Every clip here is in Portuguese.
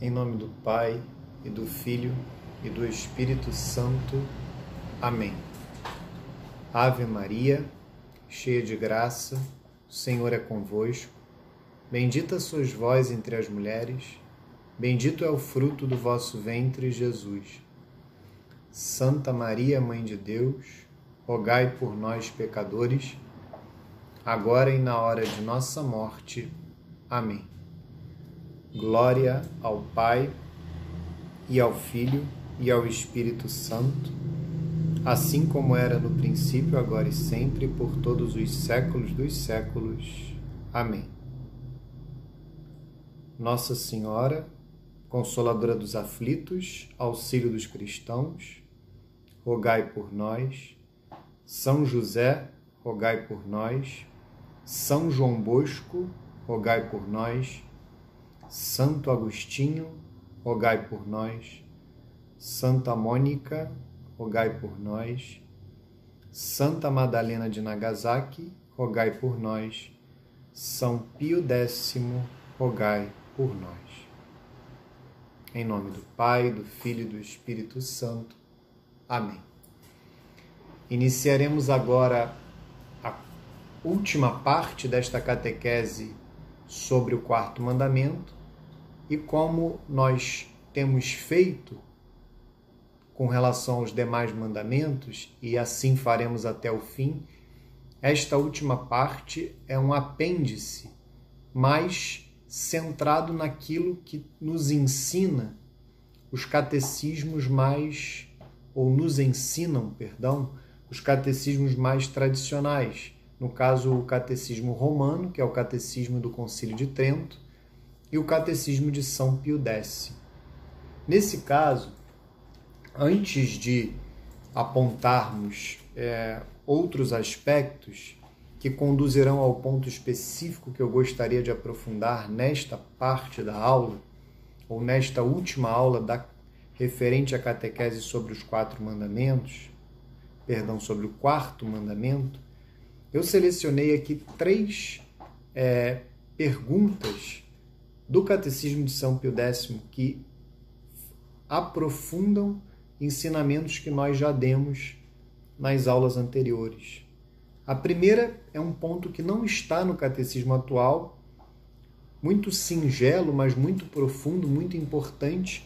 Em nome do Pai, e do Filho, e do Espírito Santo. Amém. Ave Maria, cheia de graça, o Senhor é convosco. Bendita sois vós entre as mulheres, bendito é o fruto do vosso ventre, Jesus. Santa Maria, Mãe de Deus, rogai por nós, pecadores, agora e na hora de nossa morte. Amém. Glória ao Pai, e ao Filho, e ao Espírito Santo, assim como era no princípio, agora e sempre, por todos os séculos dos séculos. Amém. Nossa Senhora, Consoladora dos aflitos, auxílio dos cristãos, rogai por nós. São José, rogai por nós. São João Bosco, rogai por nós. Santo Agostinho, rogai por nós. Santa Mônica, rogai por nós. Santa Madalena de Nagasaki, rogai por nós. São Pio X, rogai por nós. Em nome do Pai, do Filho e do Espírito Santo. Amém. Iniciaremos agora a última parte desta catequese sobre o quarto mandamento e como nós temos feito com relação aos demais mandamentos, e assim faremos até o fim, esta última parte é um apêndice mais centrado naquilo que nos ensina os catecismos mais ou nos ensinam, perdão, os catecismos mais tradicionais. No caso, o catecismo romano, que é o catecismo do Concílio de Trento, e o catecismo de São Pio X. Nesse caso, antes de apontarmos é, outros aspectos que conduzirão ao ponto específico que eu gostaria de aprofundar nesta parte da aula, ou nesta última aula da, referente à catequese sobre os quatro mandamentos, perdão, sobre o quarto mandamento, eu selecionei aqui três é, perguntas do Catecismo de São Pio X que aprofundam ensinamentos que nós já demos nas aulas anteriores. A primeira é um ponto que não está no catecismo atual, muito singelo, mas muito profundo, muito importante,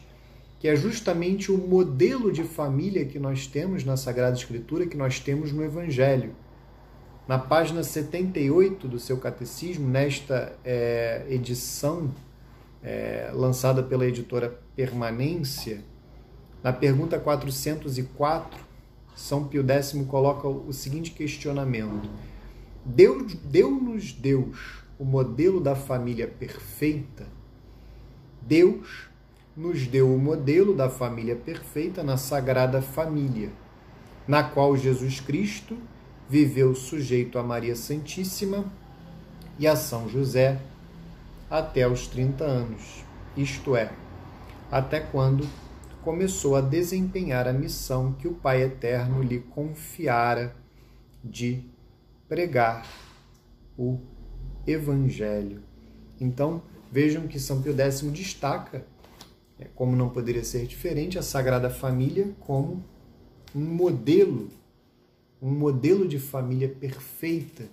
que é justamente o modelo de família que nós temos na Sagrada Escritura, que nós temos no Evangelho. Na página 78 do seu catecismo, nesta é, edição é, lançada pela editora Permanência, na pergunta 404, São Pio X coloca o seguinte questionamento: Deus deu-nos Deus o modelo da família perfeita? Deus nos deu o modelo da família perfeita na Sagrada Família, na qual Jesus Cristo viveu sujeito a Maria Santíssima e a São José até os 30 anos, isto é, até quando começou a desempenhar a missão que o Pai Eterno lhe confiara de pregar o Evangelho. Então, vejam que São Pio X destaca, é, como não poderia ser diferente, a Sagrada Família como um modelo, um modelo de família perfeita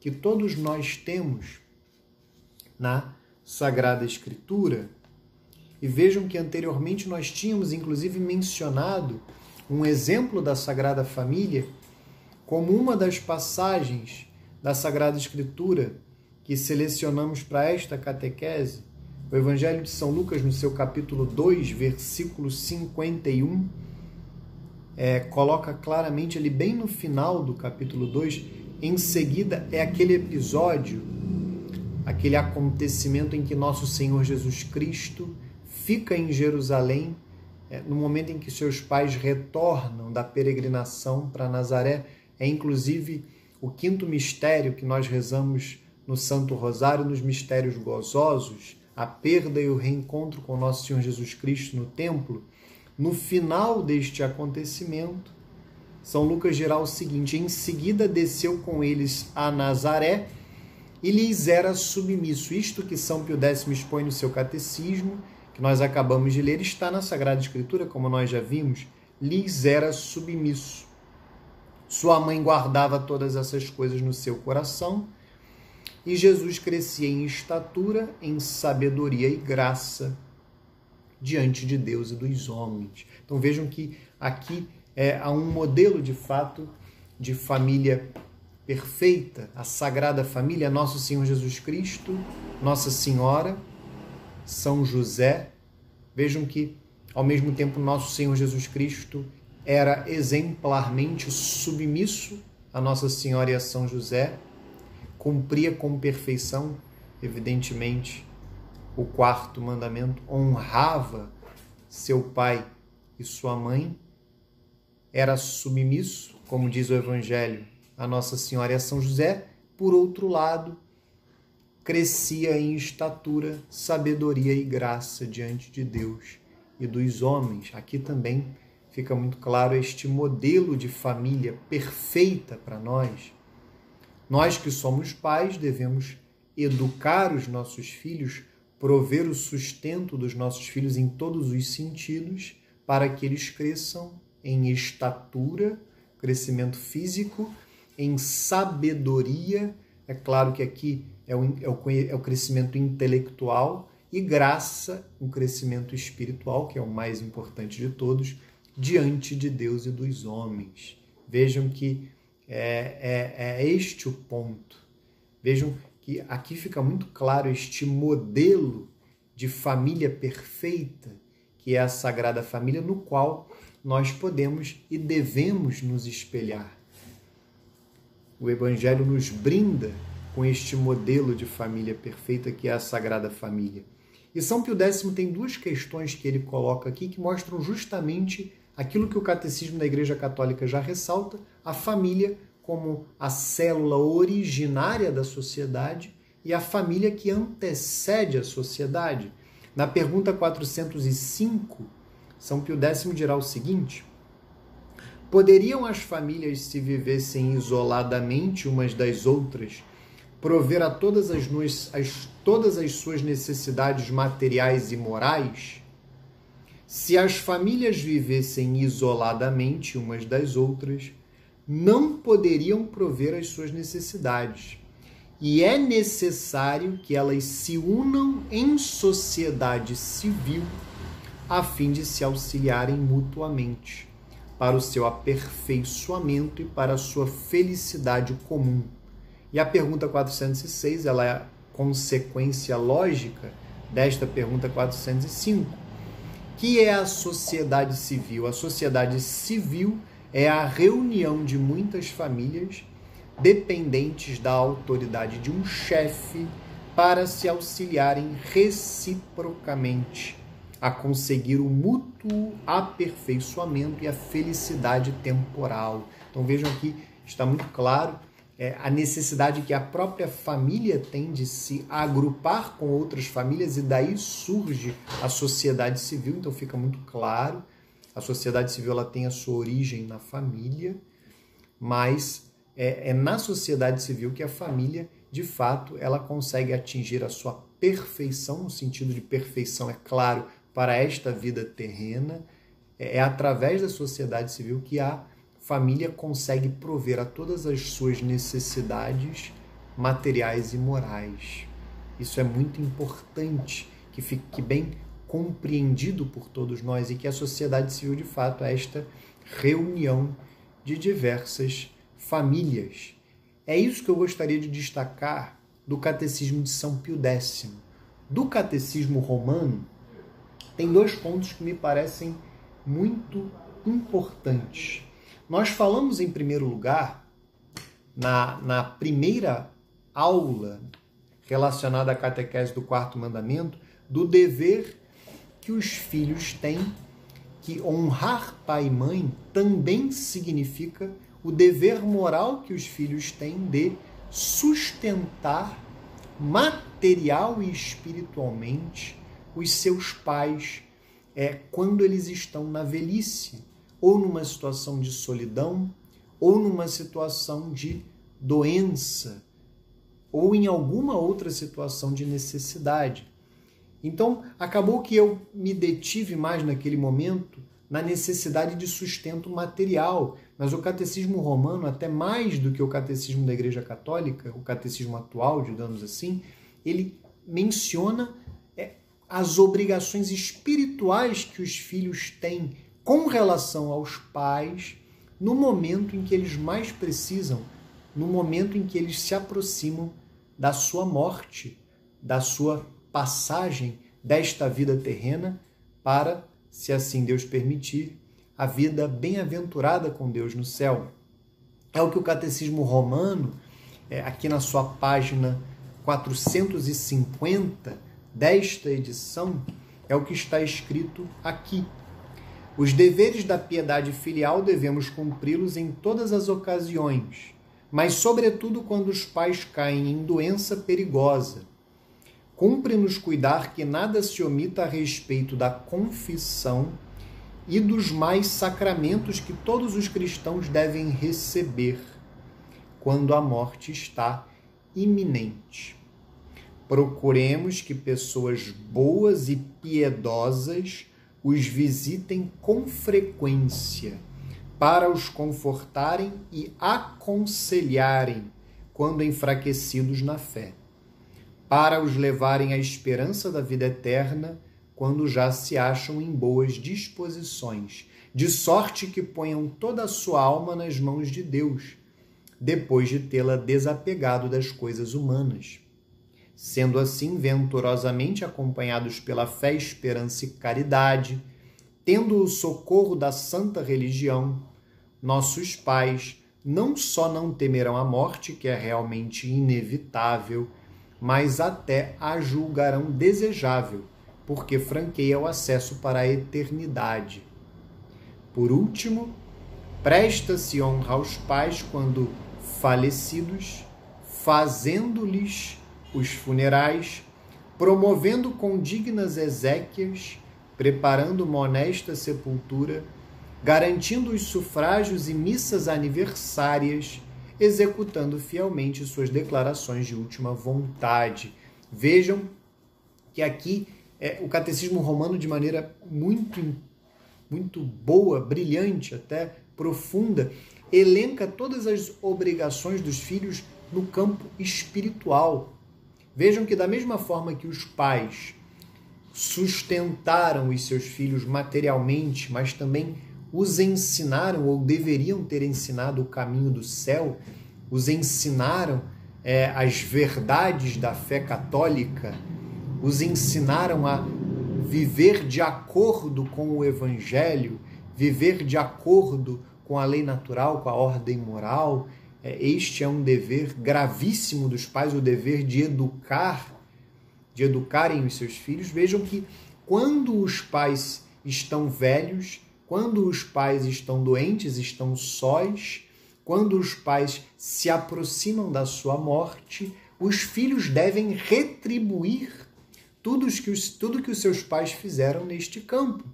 que todos nós temos na Sagrada Escritura. E vejam que anteriormente nós tínhamos inclusive mencionado um exemplo da Sagrada Família como uma das passagens da Sagrada Escritura que selecionamos para esta catequese. O Evangelho de São Lucas, no seu capítulo 2, versículo 51, é, coloca claramente ali, bem no final do capítulo 2, em seguida é aquele episódio aquele acontecimento em que nosso Senhor Jesus Cristo fica em Jerusalém é, no momento em que seus pais retornam da peregrinação para Nazaré. É inclusive o quinto mistério que nós rezamos no Santo Rosário, nos mistérios gozosos, a perda e o reencontro com nosso Senhor Jesus Cristo no templo. No final deste acontecimento, São Lucas dirá o seguinte: em seguida desceu com eles a Nazaré e lhes era submisso. Isto que São Pio X expõe no seu catecismo, que nós acabamos de ler está na Sagrada Escritura, como nós já vimos, lhes era submisso. Sua mãe guardava todas essas coisas no seu coração e Jesus crescia em estatura, em sabedoria e graça diante de Deus e dos homens. Então vejam que aqui é, há um modelo de fato de família perfeita, a Sagrada Família, Nosso Senhor Jesus Cristo, Nossa Senhora, São José. Vejam que, ao mesmo tempo, Nosso Senhor Jesus Cristo era exemplarmente submisso a Nossa Senhora e a São José, cumpria com perfeição, evidentemente, o quarto mandamento, honrava seu pai e sua mãe, era submisso, como diz o Evangelho, a Nossa Senhora e a São José, por outro lado, crescia em estatura, sabedoria e graça diante de Deus e dos homens. Aqui também fica muito claro este modelo de família perfeita para nós. Nós que somos pais devemos educar os nossos filhos, prover o sustento dos nossos filhos em todos os sentidos, para que eles cresçam em estatura, crescimento físico, em sabedoria. É claro que aqui é o, é o, é o crescimento intelectual e graça, um crescimento espiritual, que é o mais importante de todos, diante de Deus e dos homens. Vejam que é, é, é este o ponto. Vejam que aqui fica muito claro este modelo de família perfeita, que é a Sagrada Família, no qual nós podemos e devemos nos espelhar. O Evangelho nos brinda com este modelo de família perfeita que é a Sagrada Família. E São Pio X tem duas questões que ele coloca aqui que mostram justamente aquilo que o Catecismo da Igreja Católica já ressalta: a família como a célula originária da sociedade e a família que antecede a sociedade. Na pergunta 405, São Pio X dirá o seguinte: Poderiam as famílias, se vivessem isoladamente umas das outras, prover a todas as, as, todas as suas necessidades materiais e morais? Se as famílias vivessem isoladamente umas das outras, não poderiam prover as suas necessidades. E é necessário que elas se unam em sociedade civil a fim de se auxiliarem mutuamente para o seu aperfeiçoamento e para a sua felicidade comum. E a pergunta 406 ela é consequência lógica desta pergunta 405, que é a sociedade civil. A sociedade civil é a reunião de muitas famílias dependentes da autoridade de um chefe para se auxiliarem reciprocamente a conseguir o mútuo aperfeiçoamento e a felicidade temporal. Então vejam aqui, está muito claro é, a necessidade que a própria família tem de se agrupar com outras famílias e daí surge a sociedade civil. Então fica muito claro, a sociedade civil ela tem a sua origem na família, mas é, é na sociedade civil que a família, de fato, ela consegue atingir a sua perfeição, no sentido de perfeição, é claro, para esta vida terrena. É, é através da sociedade civil que a família consegue prover a todas as suas necessidades materiais e morais. Isso é muito importante que fique bem compreendido por todos nós e que a sociedade civil, de fato, é esta reunião de diversas famílias. É isso que eu gostaria de destacar do Catecismo de São Pio X. Do Catecismo Romano, tem dois pontos que me parecem muito importantes. Nós falamos, em primeiro lugar, na, na primeira aula relacionada à catequese do quarto mandamento, do dever que os filhos têm, que honrar pai e mãe também significa o dever moral que os filhos têm de sustentar material e espiritualmente os seus pais é, quando eles estão na velhice, ou numa situação de solidão, ou numa situação de doença, ou em alguma outra situação de necessidade. Então, acabou que eu me detive mais naquele momento na necessidade de sustento material. Mas o catecismo romano, até mais do que o catecismo da Igreja Católica, o catecismo atual, digamos assim, ele menciona é, as obrigações espirituais que os filhos têm com relação aos pais no momento em que eles mais precisam, no momento em que eles se aproximam da sua morte, da sua passagem desta vida terrena para, se assim Deus permitir, a vida bem-aventurada com Deus no céu. É o que o Catecismo Romano, é, aqui na sua página 450 desta edição, é o que está escrito aqui. Os deveres da piedade filial devemos cumpri-los em todas as ocasiões, mas, sobretudo, quando os pais caem em doença perigosa. Cumpre-nos cuidar que nada se omita a respeito da confissão e dos mais sacramentos que todos os cristãos devem receber quando a morte está iminente. Procuremos que pessoas boas e piedosas os visitem com frequência, para os confortarem e aconselharem quando enfraquecidos na fé, para os levarem à esperança da vida eterna quando já se acham em boas disposições, de sorte que ponham toda a sua alma nas mãos de Deus, depois de tê-la desapegado das coisas humanas. Sendo assim venturosamente acompanhados pela fé, esperança e caridade, tendo o socorro da santa religião, nossos pais não só não temerão a morte, que é realmente inevitável, mas até a julgarão desejável, porque franqueia o acesso para a eternidade. Por último, presta-se honra aos pais quando falecidos, fazendo-lhes os funerais, promovendo com dignas exéquias, preparando uma honesta sepultura, garantindo os sufrágios e missas aniversárias, executando fielmente suas declarações de última vontade. Vejam que aqui é, o catecismo romano, de maneira muito, muito boa, brilhante, até profunda, elenca todas as obrigações dos filhos no campo espiritual, Vejam que, da mesma forma que os pais sustentaram os seus filhos materialmente, mas também os ensinaram ou deveriam ter ensinado o caminho do céu, os ensinaram é, as verdades da fé católica, os ensinaram a viver de acordo com o evangelho, viver de acordo com a lei natural, com a ordem moral, é, este é um dever gravíssimo dos pais, o dever de educar, de educarem os seus filhos. Vejam que quando os pais estão velhos, quando os pais estão doentes, estão sós, quando os pais se aproximam da sua morte, os filhos devem retribuir tudo que os, tudo que os seus pais fizeram neste campo.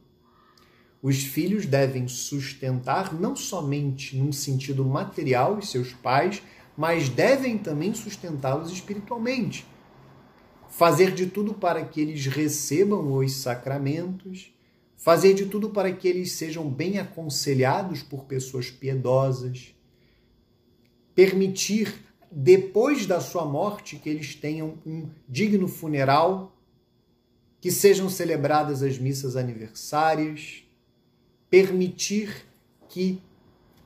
Os filhos devem sustentar não somente num sentido material os seus pais, mas devem também sustentá-los espiritualmente. Fazer de tudo para que eles recebam os sacramentos, fazer de tudo para que eles sejam bem aconselhados por pessoas piedosas, permitir, depois da sua morte, que eles tenham um digno funeral, que sejam celebradas as missas aniversárias permitir que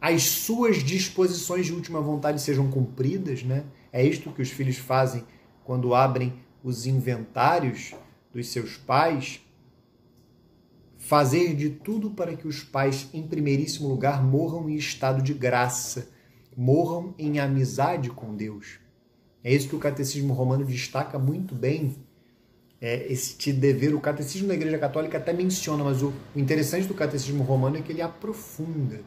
as suas disposições de última vontade sejam cumpridas, né? É isto que os filhos fazem quando abrem os inventários dos seus pais. Fazer de tudo para que os pais, em primeiríssimo lugar, morram em estado de graça, morram em amizade com Deus. É isso que o Catecismo Romano destaca muito bem é, este dever. O catecismo da Igreja Católica até menciona, mas o, o interessante do catecismo romano é que ele aprofunda,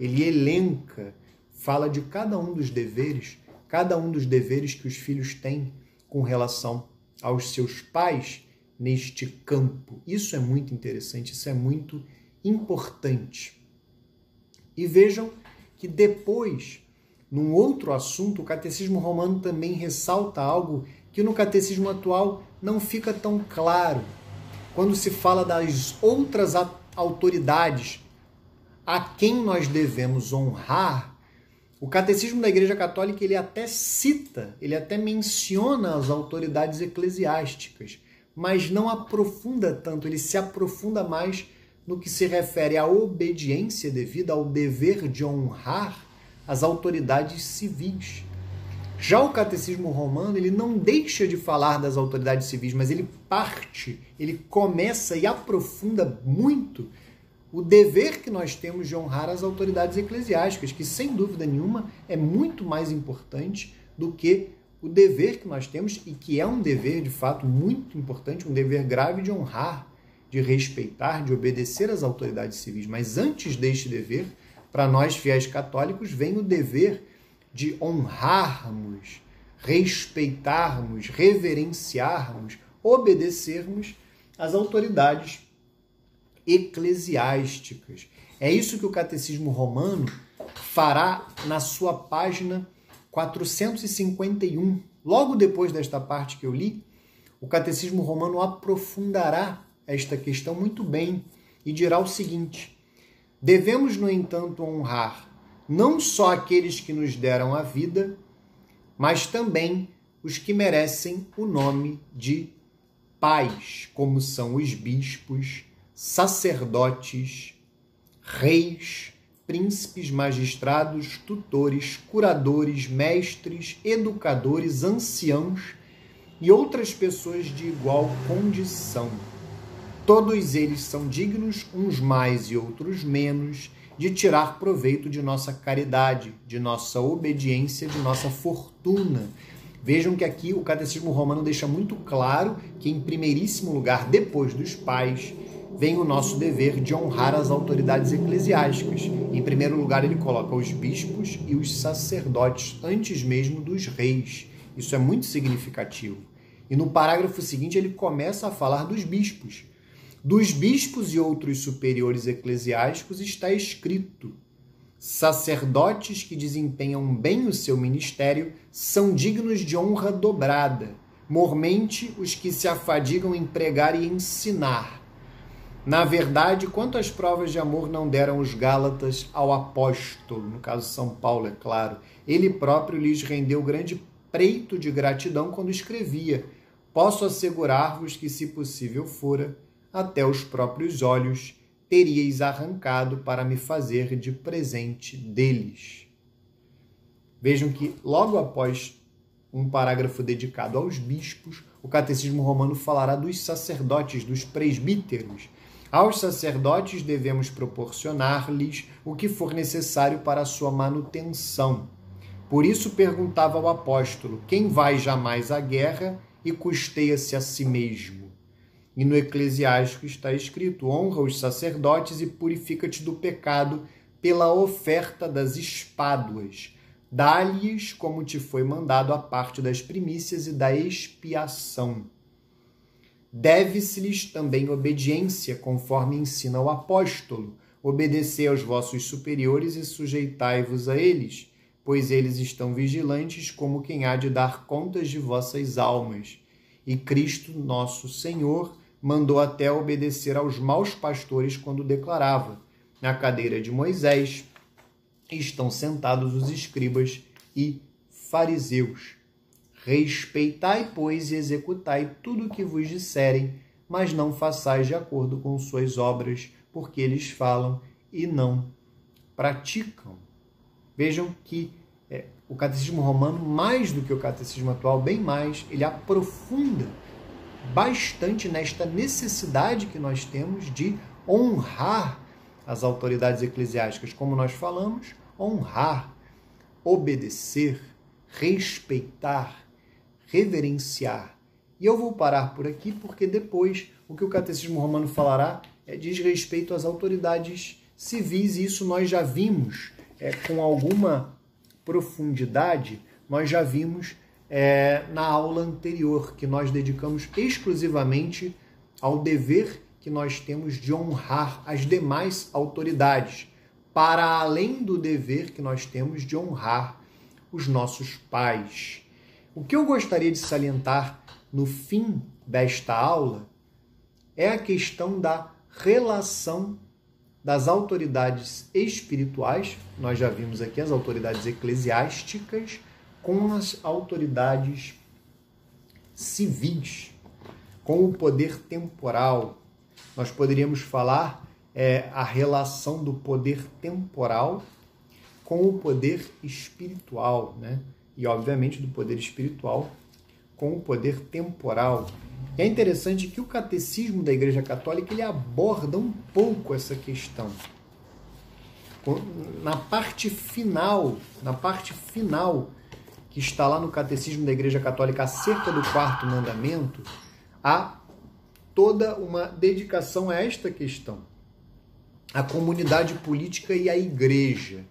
ele elenca, fala de cada um dos deveres, cada um dos deveres que os filhos têm com relação aos seus pais neste campo. Isso é muito interessante, isso é muito importante. E vejam que depois, num outro assunto, o catecismo romano também ressalta algo que no catecismo atual não fica tão claro. Quando se fala das outras autoridades a quem nós devemos honrar, o catecismo da Igreja Católica ele até cita, ele até menciona as autoridades eclesiásticas, mas não aprofunda tanto, ele se aprofunda mais no que se refere à obediência devida ao dever de honrar as autoridades civis. Já o catecismo romano, ele não deixa de falar das autoridades civis, mas ele parte, ele começa e aprofunda muito o dever que nós temos de honrar as autoridades eclesiásticas, que sem dúvida nenhuma é muito mais importante do que o dever que nós temos e que é um dever de fato muito importante, um dever grave de honrar, de respeitar, de obedecer às autoridades civis. Mas antes deste dever, para nós fiéis católicos, vem o dever de honrarmos, respeitarmos, reverenciarmos, obedecermos às autoridades eclesiásticas. É isso que o Catecismo Romano fará na sua página 451. Logo depois desta parte que eu li, o Catecismo Romano aprofundará esta questão muito bem e dirá o seguinte: Devemos, no entanto, honrar não só aqueles que nos deram a vida, mas também os que merecem o nome de pais, como são os bispos, sacerdotes, reis, príncipes, magistrados, tutores, curadores, mestres, educadores, anciãos e outras pessoas de igual condição. Todos eles são dignos, uns mais e outros menos, de tirar proveito de nossa caridade, de nossa obediência, de nossa fortuna. Vejam que aqui o Catecismo Romano deixa muito claro que, em primeiríssimo lugar, depois dos pais, vem o nosso dever de honrar as autoridades eclesiásticas. Em primeiro lugar, ele coloca os bispos e os sacerdotes, antes mesmo dos reis. Isso é muito significativo. E no parágrafo seguinte, ele começa a falar dos bispos. Dos bispos e outros superiores eclesiásticos está escrito: sacerdotes que desempenham bem o seu ministério são dignos de honra dobrada, mormente os que se afadigam em pregar e ensinar na verdade, quantas provas de amor não deram os Gálatas ao apóstolo, no caso São Paulo, é claro. Ele próprio lhes rendeu grande preito de gratidão quando escrevia: Posso assegurar-vos que, se possível fora, até os próprios olhos teríeis arrancado para me fazer de presente deles. Vejam que, logo após um parágrafo dedicado aos bispos, o Catecismo Romano falará dos sacerdotes, dos presbíteros, aos sacerdotes devemos proporcionar-lhes o que for necessário para a sua manutenção. Por isso perguntava ao apóstolo: quem vai jamais à guerra e custeia-se a si mesmo? E no Eclesiástico está escrito: honra os sacerdotes e purifica-te do pecado pela oferta das espáduas. Dá-lhes como te foi mandado a parte das primícias e da expiação Deve-se-lhes também obediência, conforme ensina o apóstolo. Obedecei aos vossos superiores e sujeitai-vos a eles, pois eles estão vigilantes como quem há de dar contas de vossas almas. E Cristo, nosso Senhor, mandou até obedecer aos maus pastores quando declarava: Na cadeira de Moisés estão sentados os escribas e fariseus. Respeitai, pois, e executai tudo o que vos disserem, mas não façais de acordo com suas obras, porque eles falam e não praticam. Vejam que é, o catecismo romano, mais do que o catecismo atual, bem mais, ele aprofunda bastante nesta necessidade que nós temos de honrar as autoridades eclesiásticas, como nós falamos, honrar, obedecer, respeitar, reverenciar. E eu vou parar por aqui porque depois o que o Catecismo Romano falará é, diz respeito às autoridades civis, e isso nós já vimos é, com alguma profundidade, nós já vimos é, na aula anterior, que nós dedicamos exclusivamente ao dever que nós temos de honrar as demais autoridades, para além do dever que nós temos de honrar os nossos pais. O que eu gostaria de salientar no fim desta aula é a questão da relação das autoridades espirituais, nós já vimos aqui as autoridades eclesiásticas, com as autoridades civis, com o poder temporal. Nós poderíamos falar é, a relação do poder temporal com o poder espiritual, né? E obviamente do poder espiritual com o poder temporal. E é interessante que o catecismo da Igreja Católica ele aborda um pouco essa questão. Na parte final, na parte final que está lá no catecismo da Igreja Católica acerca do quarto mandamento, há toda uma dedicação a esta questão. A comunidade política e a igreja.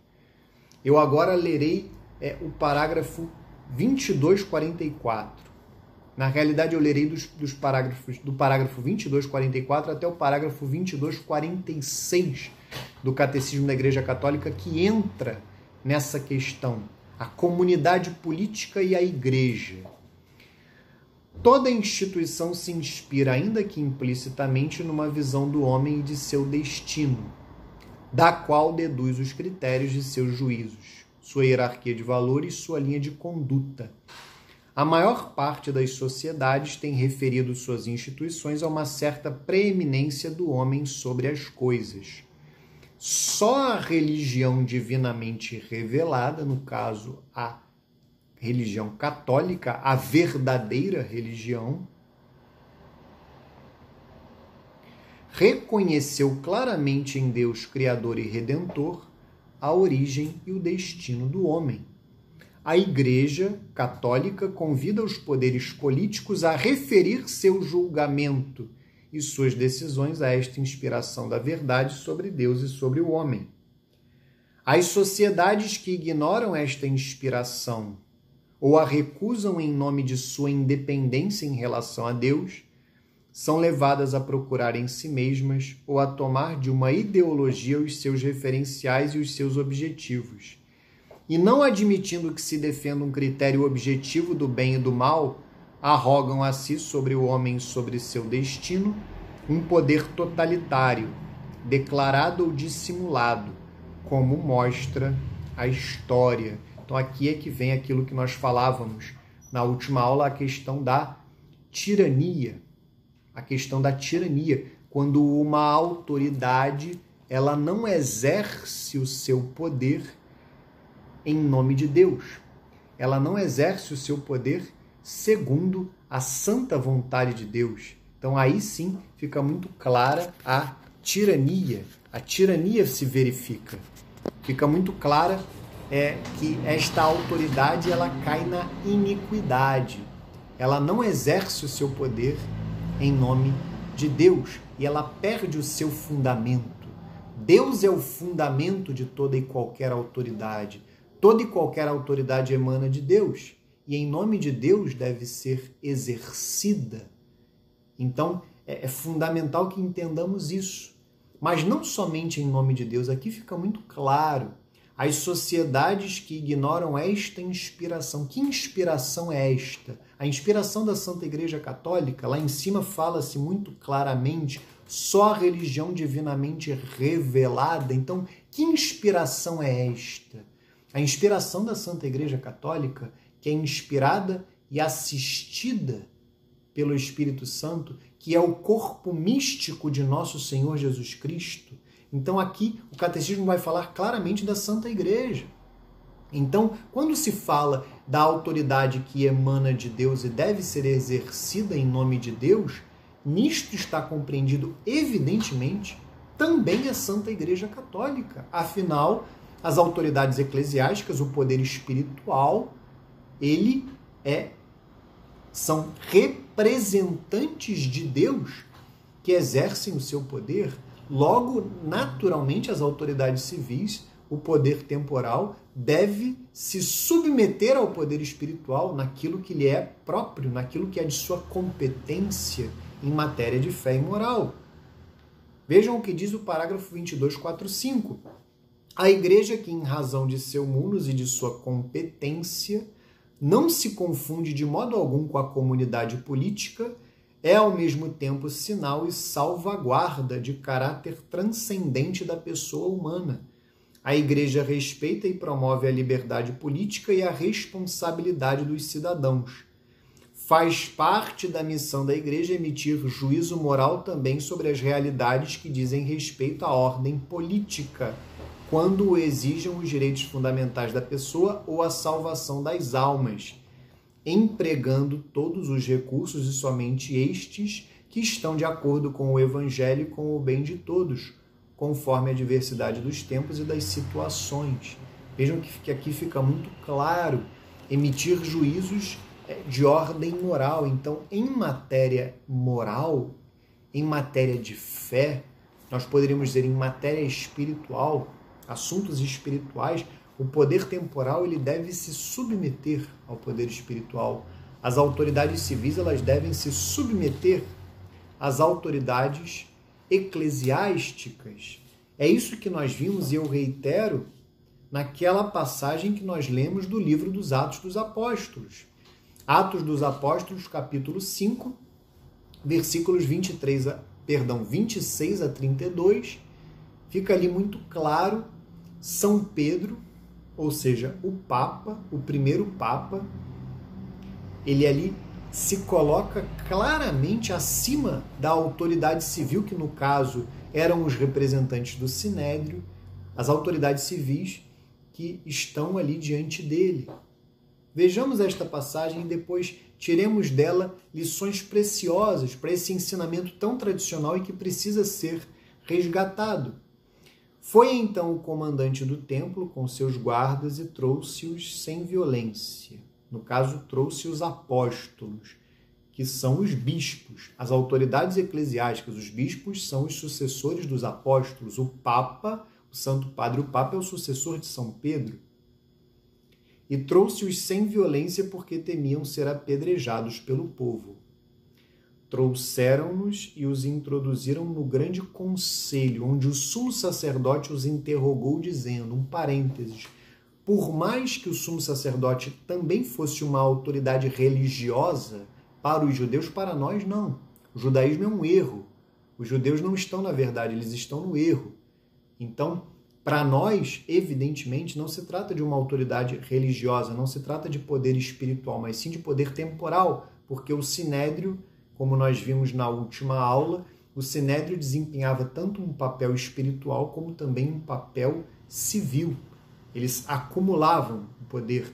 Eu agora lerei é, o parágrafo 2244. Na realidade, eu lerei dos, dos parágrafos, do parágrafo 2244 até o parágrafo 2246 do Catecismo da Igreja Católica, que entra nessa questão, a comunidade política e a igreja. Toda instituição se inspira, ainda que implicitamente, numa visão do homem e de seu destino, da qual deduz os critérios de seus juízos, sua hierarquia de valores, sua linha de conduta a maior parte das sociedades tem referido suas instituições a uma certa preeminência do homem sobre as coisas. Só a religião divinamente revelada, no caso a religião católica, a verdadeira religião, reconheceu claramente em Deus Criador e Redentor a origem e o destino do homem a Igreja Católica convida os poderes políticos a referir seu julgamento e suas decisões a esta inspiração da verdade sobre Deus e sobre o homem. As sociedades que ignoram esta inspiração ou a recusam em nome de sua independência em relação a Deus, são levadas a procurar em si mesmas ou a tomar de uma ideologia os seus referenciais e os seus objetivos e não admitindo que se defenda um critério objetivo do bem e do mal, arrogam a si sobre o homem e sobre seu destino um poder totalitário, declarado ou dissimulado, como mostra a história. Então aqui é que vem aquilo que nós falávamos na última aula, a questão da tirania. A questão da tirania, quando uma autoridade ela não exerce o seu poder em nome de Deus. Ela não exerce o seu poder segundo a santa vontade de Deus. Então aí sim fica muito clara a tirania. A tirania se verifica. Fica muito clara é que esta autoridade ela cai na iniquidade. Ela não exerce o seu poder em nome de Deus e ela perde o seu fundamento. Deus é o fundamento de toda e qualquer autoridade. Toda e qualquer autoridade emana de Deus e, em nome de Deus, deve ser exercida. Então, é, é fundamental que entendamos isso. Mas não somente em nome de Deus, aqui fica muito claro. As sociedades que ignoram esta inspiração. Que inspiração é esta? A inspiração da Santa Igreja Católica, lá em cima fala-se muito claramente só a religião divinamente revelada. Então, que inspiração é esta? A inspiração da Santa Igreja Católica, que é inspirada e assistida pelo Espírito Santo, que é o corpo místico de nosso Senhor Jesus Cristo. Então aqui o catecismo vai falar claramente da Santa Igreja. Então, quando se fala da autoridade que emana de Deus e deve ser exercida em nome de Deus, nisto está compreendido, evidentemente, também a Santa Igreja Católica. Afinal, as autoridades eclesiásticas, o poder espiritual, ele é são representantes de Deus que exercem o seu poder. Logo, naturalmente, as autoridades civis, o poder temporal, deve se submeter ao poder espiritual naquilo que lhe é próprio, naquilo que é de sua competência em matéria de fé e moral. Vejam o que diz o parágrafo 2245. A igreja que, em razão de seu munus e de sua competência, não se confunde de modo algum com a comunidade política, é ao mesmo tempo sinal e salvaguarda de caráter transcendente da pessoa humana. A Igreja respeita e promove a liberdade política e a responsabilidade dos cidadãos. Faz parte da missão da Igreja emitir juízo moral também sobre as realidades que dizem respeito à ordem política quando o exijam os direitos fundamentais da pessoa ou a salvação das almas, empregando todos os recursos e somente estes que estão de acordo com o Evangelho e com o bem de todos, conforme a diversidade dos tempos e das situações. Vejam que aqui fica muito claro emitir juízos é, de ordem moral. Então, em matéria moral, em matéria de fé, nós poderíamos dizer em matéria espiritual, assuntos espirituais, o poder temporal ele deve se submeter ao poder espiritual. As autoridades civis elas devem se submeter às autoridades eclesiásticas. É isso que nós vimos e eu reitero naquela passagem que nós lemos do livro dos Atos dos Apóstolos. Atos dos Apóstolos, capítulo 5, versículos 23 a, perdão, 26 a 32, fica ali muito claro são Pedro, ou seja, o Papa, o primeiro Papa, ele ali se coloca claramente acima da autoridade civil, que no caso eram os representantes do Sinédrio, as autoridades civis que estão ali diante dele. Vejamos esta passagem e depois tiremos dela lições preciosas para esse ensinamento tão tradicional e que precisa ser resgatado. Foi então o comandante do templo com seus guardas e trouxe-os sem violência. No caso, trouxe os apóstolos, que são os bispos, as autoridades eclesiásticas. Os bispos são os sucessores dos apóstolos. O Papa, o Santo Padre, o Papa é o sucessor de São Pedro. E trouxe-os sem violência porque temiam ser apedrejados pelo povo trouxeram-nos e os introduziram no grande conselho, onde o sumo sacerdote os interrogou, dizendo: um parênteses. Por mais que o sumo sacerdote também fosse uma autoridade religiosa, para os judeus, para nós não. O judaísmo é um erro. Os judeus não estão na verdade, eles estão no erro. Então, para nós, evidentemente, não se trata de uma autoridade religiosa, não se trata de poder espiritual, mas sim de poder temporal, porque o sinédrio como nós vimos na última aula, o Sinédrio desempenhava tanto um papel espiritual como também um papel civil. Eles acumulavam o poder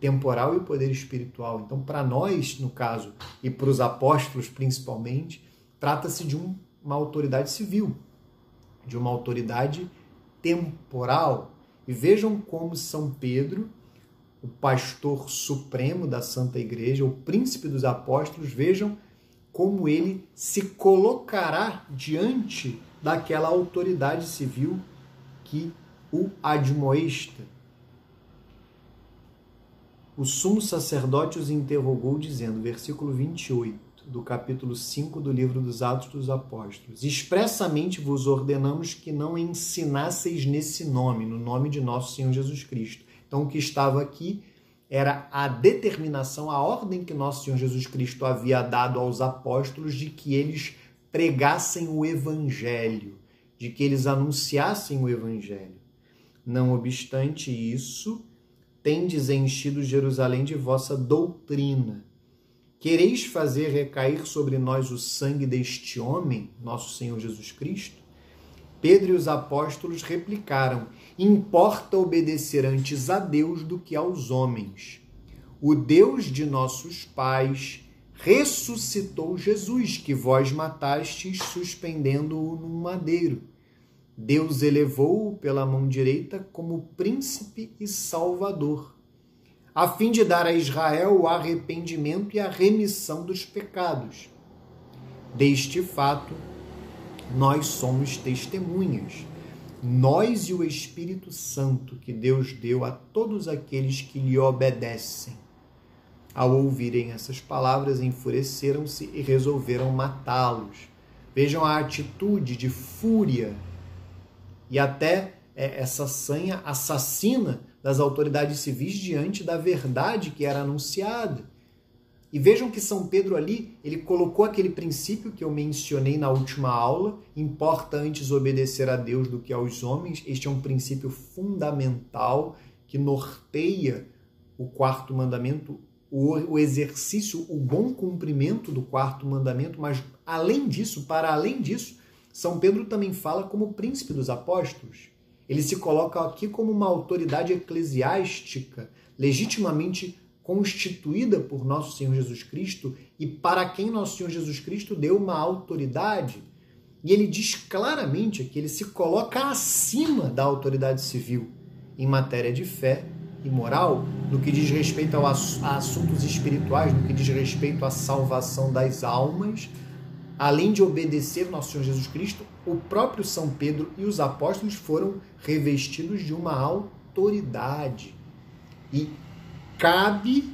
temporal e o poder espiritual. Então, para nós, no caso, e para os apóstolos principalmente, trata-se de um, uma autoridade civil, de uma autoridade temporal. E vejam como São Pedro, o pastor supremo da Santa Igreja, o príncipe dos apóstolos, vejam como ele se colocará diante daquela autoridade civil que o admoesta. O sumo sacerdote os interrogou, dizendo, versículo 28 do capítulo 5 do livro dos Atos dos Apóstolos: Expressamente vos ordenamos que não ensinasseis nesse nome, no nome de nosso Senhor Jesus Cristo. Então, o que estava aqui era a determinação, a ordem que nosso Senhor Jesus Cristo havia dado aos apóstolos de que eles pregassem o evangelho, de que eles anunciassem o evangelho. Não obstante isso, tendes enchido Jerusalém de vossa doutrina. Quereis fazer recair sobre nós o sangue deste homem, nosso Senhor Jesus Cristo? Pedro e os apóstolos replicaram: Importa obedecer antes a Deus do que aos homens. O Deus de nossos pais ressuscitou Jesus, que vós matastes, suspendendo-o num madeiro. Deus elevou-o pela mão direita como príncipe e salvador, a fim de dar a Israel o arrependimento e a remissão dos pecados. Deste fato, nós somos testemunhas. Nós e o Espírito Santo que Deus deu a todos aqueles que lhe obedecem. Ao ouvirem essas palavras, enfureceram-se e resolveram matá-los. Vejam a atitude de fúria e até é, essa sanha assassina das autoridades civis diante da verdade que era anunciada. E vejam que São Pedro ali, ele colocou aquele princípio que eu mencionei na última aula, importa antes obedecer a Deus do que aos homens. Este é um princípio fundamental que norteia o quarto mandamento, o, exercício, o bom cumprimento do quarto mandamento, mas além disso, para além disso, São Pedro também fala como príncipe dos apóstolos. Ele se coloca aqui como uma autoridade eclesiástica legitimamente constituída por nosso Senhor Jesus Cristo e para quem nosso Senhor Jesus Cristo deu uma autoridade. E ele diz claramente que ele se coloca acima da autoridade civil em matéria de fé e moral, no que diz respeito a assuntos espirituais, no que diz respeito à salvação das almas, além de obedecer nosso Senhor Jesus Cristo, o próprio São Pedro e os apóstolos foram revestidos de uma autoridade. E cabe,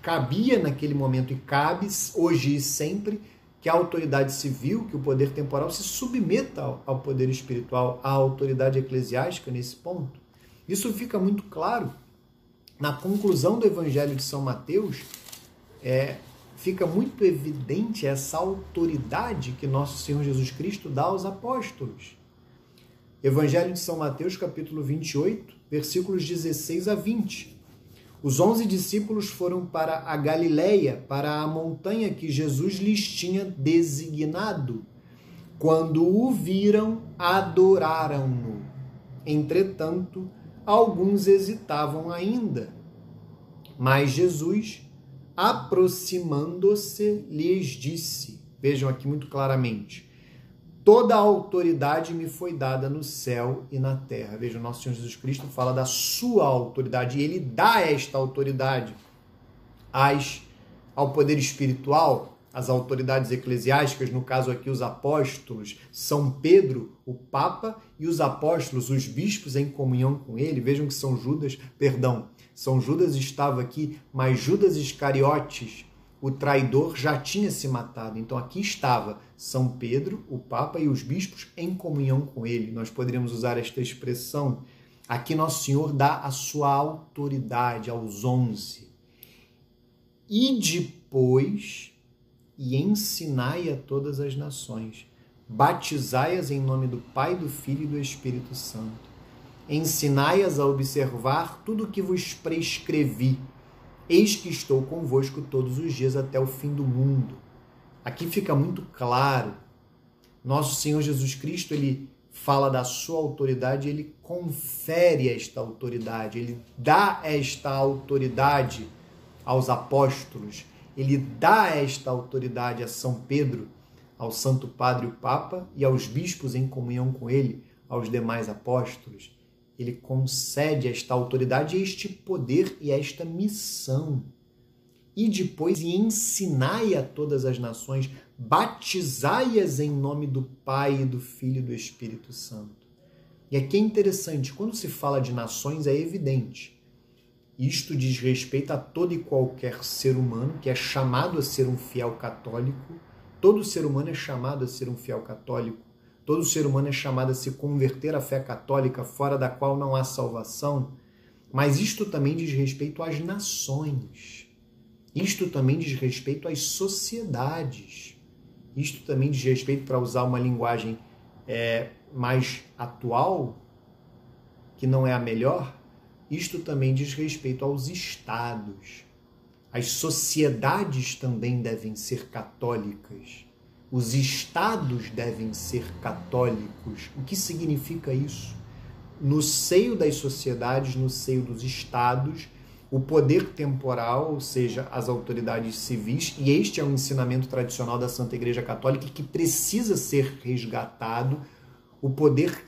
cabia naquele momento e cabe hoje e sempre que a autoridade civil, que o poder temporal se submeta ao, poder espiritual, à autoridade eclesiástica nesse ponto. Isso fica muito claro na conclusão do Evangelho de São Mateus, é, fica muito evidente essa autoridade que nosso Senhor Jesus Cristo dá aos apóstolos. Evangelho de São Mateus, capítulo 28, versículos 16 a 20. Os onze discípulos foram para a Galileia, para a montanha que Jesus lhes tinha designado. Quando o viram, adoraram-no. Entretanto, alguns hesitavam ainda. Mas Jesus, aproximando-se, lhes disse: Vejam aqui muito claramente Toda a autoridade me foi dada no céu e na terra. Veja, nosso Senhor Jesus Cristo fala da sua autoridade e ele dá esta autoridade às, ao poder espiritual, às autoridades eclesiásticas, no caso aqui os apóstolos, São Pedro, o Papa, e os apóstolos, os bispos em comunhão com ele. Vejam que São Judas, perdão, São Judas estava aqui, mas Judas Iscariotes o traidor já tinha se matado. Então aqui estava São Pedro, o Papa e os bispos em comunhão com ele. Nós poderíamos usar esta expressão. Aqui Nosso Senhor dá a sua autoridade aos onze. E depois, e ensinai a todas as nações, batizai-as em nome do Pai, do Filho e do Espírito Santo. Ensinai-as a observar tudo o que vos prescrevi Eis que estou convosco todos os dias até o fim do mundo. Aqui fica muito claro. Nosso Senhor Jesus Cristo, ele fala da sua autoridade, ele confere esta autoridade, ele dá esta autoridade aos apóstolos, ele dá esta autoridade a São Pedro, ao Santo Padre o Papa e aos bispos em comunhão com ele, aos demais apóstolos ele concede esta autoridade, este poder e esta missão. E depois, e ensinai a todas as nações, batizai-as em nome do Pai, do Filho e do Espírito Santo. E aqui é interessante, quando se fala de nações, é evidente. Isto diz respeito a todo e qualquer ser humano que é chamado a ser um fiel católico. Todo ser humano é chamado a ser um fiel católico Todo ser humano é chamado a se converter à fé católica, fora da qual não há salvação. Mas isto também diz respeito às nações. Isto também diz respeito às sociedades. Isto também diz respeito, para usar uma linguagem é, mais atual, que não é a melhor, isto também diz respeito aos estados. As sociedades também devem ser católicas. Os estados devem ser católicos. O que significa isso? No seio das sociedades, no seio dos estados, o poder temporal, ou seja, as autoridades civis, e este é um ensinamento tradicional da Santa Igreja Católica que precisa ser resgatado, o poder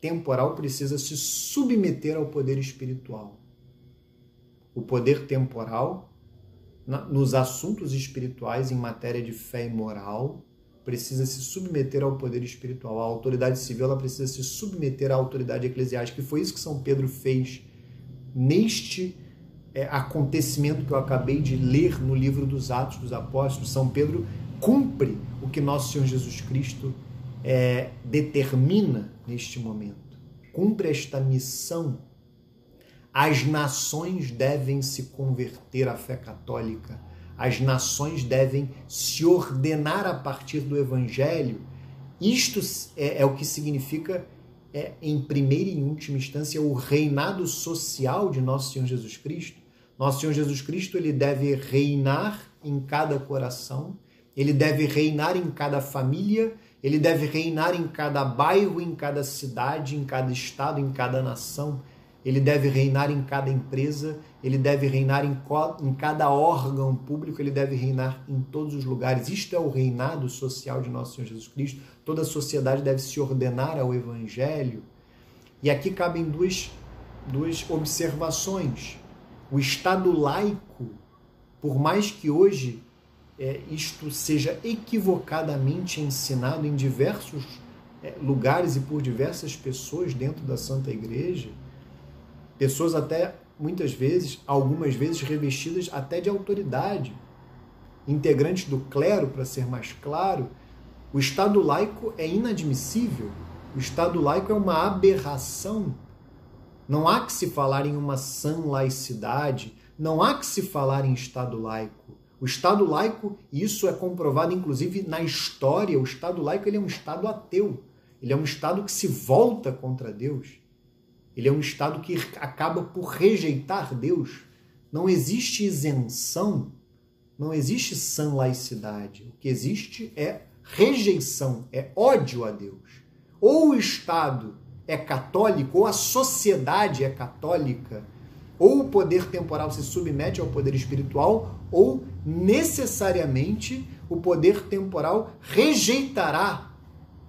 temporal precisa se submeter ao poder espiritual. O poder temporal, nos assuntos espirituais, em matéria de fé e moral, precisa se submeter ao poder espiritual. A autoridade civil ela precisa se submeter à autoridade eclesiástica. E foi isso que São Pedro fez neste é, acontecimento que eu acabei de ler no livro dos Atos dos Apóstolos. São Pedro cumpre o que nosso Senhor Jesus Cristo é, determina neste momento. Cumpre esta missão. As nações devem se converter à fé católica. As nações devem se ordenar a partir do evangelho. Isto é, é o que significa, é, em primeira e última instância, o reinado social de nosso Senhor Jesus Cristo. Nosso Senhor Jesus Cristo ele deve reinar em cada coração, ele deve reinar em cada família, ele deve reinar em cada bairro, em cada cidade, em cada estado, em cada nação. Ele deve reinar em cada empresa, ele deve reinar em, em cada órgão público, ele deve reinar em todos os lugares. Isto é o reinado social de nosso Senhor Jesus Cristo. Toda a sociedade deve se ordenar ao Evangelho. E aqui cabem duas, duas observações. O Estado laico, por mais que hoje é, isto seja equivocadamente ensinado em diversos é, lugares e por diversas pessoas dentro da Santa Igreja, pessoas até muitas vezes, algumas vezes revestidas até de autoridade, integrantes do clero, para ser mais claro, o Estado laico é inadmissível. O Estado laico é uma aberração. Não há que se falar em uma sã laicidade, não há que se falar em Estado laico. O Estado laico, isso é comprovado inclusive na história, o Estado laico ele é um Estado ateu. Ele é um Estado que se volta contra Deus. Ele é um Estado que acaba por rejeitar Deus. Não existe isenção, não existe sã laicidade. O que existe é rejeição, é ódio a Deus. Ou o Estado é católico, ou a sociedade é católica, ou o poder temporal se submete ao poder espiritual, ou necessariamente o poder temporal rejeitará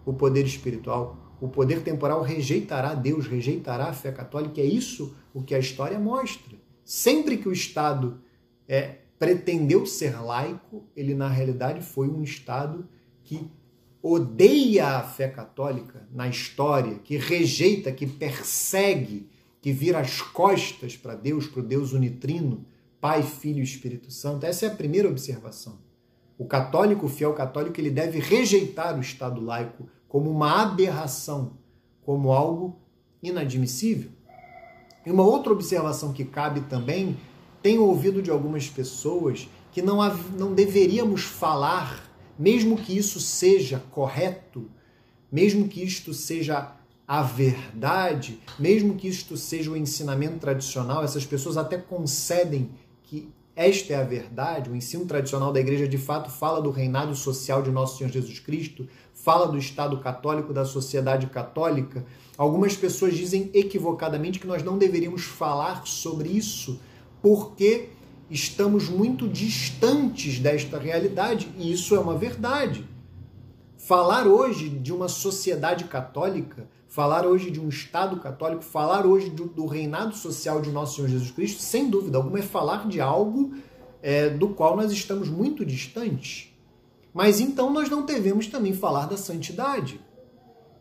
o poder espiritual o poder temporal rejeitará Deus, rejeitará a fé católica. É isso o que a história mostra. Sempre que o Estado é, pretendeu ser laico, ele na realidade foi um Estado que odeia a fé católica na história, que rejeita, que persegue, que vira as costas para Deus, para o Deus unitrino, Pai, Filho e Espírito Santo. Essa é a primeira observação. O católico, o fiel católico, ele deve rejeitar o Estado laico como uma aberração, como algo inadmissível. E uma outra observação que cabe também, tenho ouvido de algumas pessoas que não, não deveríamos falar, mesmo que isso seja correto, mesmo que isto seja a verdade, mesmo que isto seja o ensinamento tradicional, essas pessoas até concedem que esta é a verdade, o ensino tradicional da igreja de fato fala do reinado social de nosso Senhor Jesus Cristo, fala do Estado católico, da sociedade católica. Algumas pessoas dizem equivocadamente que nós não deveríamos falar sobre isso porque estamos muito distantes desta realidade, e isso é uma verdade. Falar hoje de uma sociedade católica, falar hoje de um Estado católico, falar hoje do, do reinado social de nosso Senhor Jesus Cristo, sem dúvida alguma, é falar de algo é, do qual nós estamos muito distantes. Mas então nós não devemos também falar da santidade,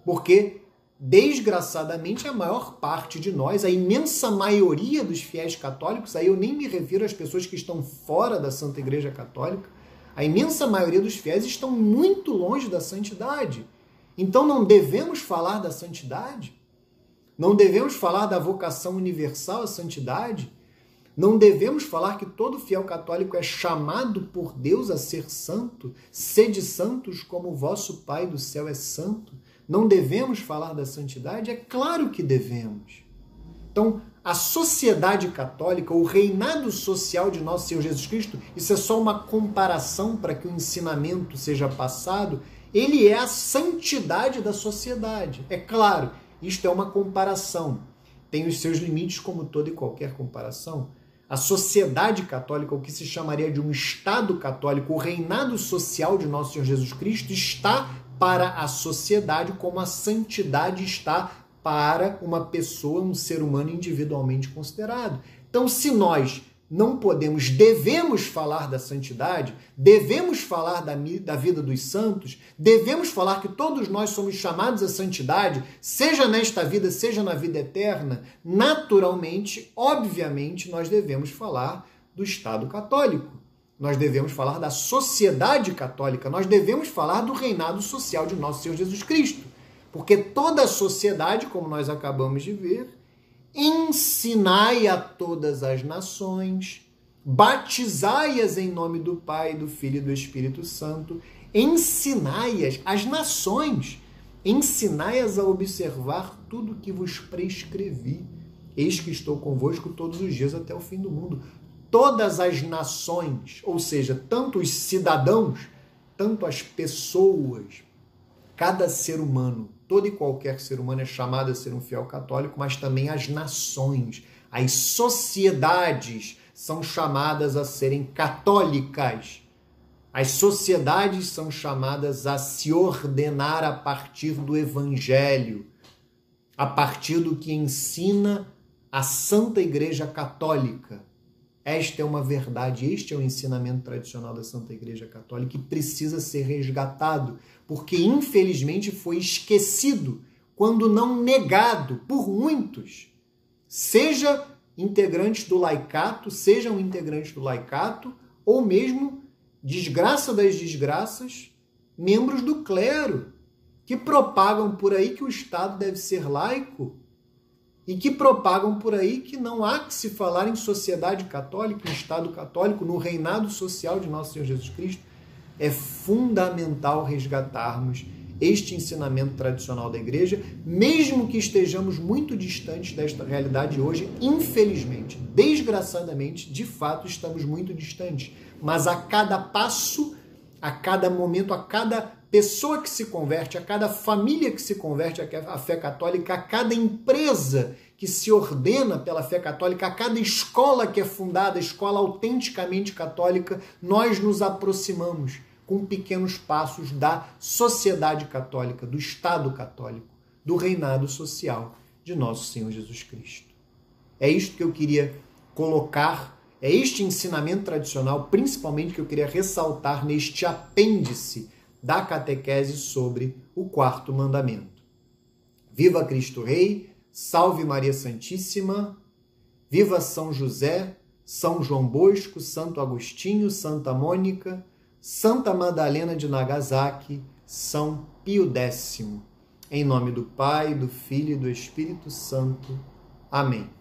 porque desgraçadamente a maior parte de nós, a imensa maioria dos fiéis católicos, aí eu nem me refiro às pessoas que estão fora da Santa Igreja Católica, a imensa maioria dos fiéis estão muito longe da santidade. Então não devemos falar da santidade? Não devemos falar da vocação universal à santidade? Não devemos falar que todo fiel católico é chamado por Deus a ser santo? Sede santos como o vosso Pai do céu é santo? Não devemos falar da santidade? É claro que devemos. Então, a sociedade católica, o reinado social de nosso Senhor Jesus Cristo, isso é só uma comparação para que o ensinamento seja passado, ele é a santidade da sociedade. É claro, isto é uma comparação. Tem os seus limites, como toda e qualquer comparação a sociedade católica, o que se chamaria de um Estado católico, o reinado social de nosso Senhor Jesus Cristo, está para a sociedade como a santidade está para uma pessoa, um ser humano individualmente considerado. Então, se nós não podemos, devemos falar da santidade, devemos falar da, da vida dos santos, devemos falar que todos nós somos chamados à santidade, seja nesta vida, seja na vida eterna, naturalmente, obviamente, nós devemos falar do Estado católico. Nós devemos falar da sociedade católica, nós devemos falar do reinado social de nosso Senhor Jesus Cristo. Porque toda a sociedade, como nós acabamos de ver, ensinai a todas as nações, batizai-as em nome do Pai, do Filho e do Espírito Santo, ensinai-as, as nações, ensinai-as a observar tudo que vos prescrevi. Eis que estou convosco todos os dias até o fim do mundo. Todas as nações, ou seja, tanto os cidadãos, tanto as pessoas, cada ser humano, todo e qualquer ser humano é chamado a ser um fiel católico, mas também as nações, as sociedades são chamadas a serem católicas. As sociedades são chamadas a se ordenar a partir do evangelho, a partir do que ensina a Santa Igreja Católica. Esta é uma verdade, este é o ensinamento tradicional da Santa Igreja Católica e precisa ser resgatado, porque infelizmente foi esquecido, quando não negado por muitos, seja integrantes do laicato, sejam integrantes do laicato, ou mesmo, desgraça das desgraças, membros do clero, que propagam por aí que o Estado deve ser laico e que propagam por aí que não há que se falar em sociedade católica, em Estado católico, no reinado social de nosso Senhor Jesus Cristo. É fundamental resgatarmos este ensinamento tradicional da igreja, mesmo que estejamos muito distantes desta realidade hoje, infelizmente, desgraçadamente, de fato estamos muito distantes. Mas a cada passo, a cada momento, a cada pessoa que se converte, a cada família que se converte à fé católica, a cada empresa que se ordena pela fé católica, a cada escola que é fundada, escola autenticamente católica, nós nos aproximamos com pequenos passos da sociedade católica, do Estado católico, do reinado social de nosso Senhor Jesus Cristo. É isto que eu queria colocar, é este ensinamento tradicional, principalmente que eu queria ressaltar neste apêndice da catequese sobre o quarto mandamento. Viva Cristo Rei, salve Maria Santíssima, viva São José, São João Bosco, Santo Agostinho, Santa Mônica, Santa Madalena de Nagasaki, São Pio X. Em nome do Pai, do Filho e do Espírito Santo. Amém.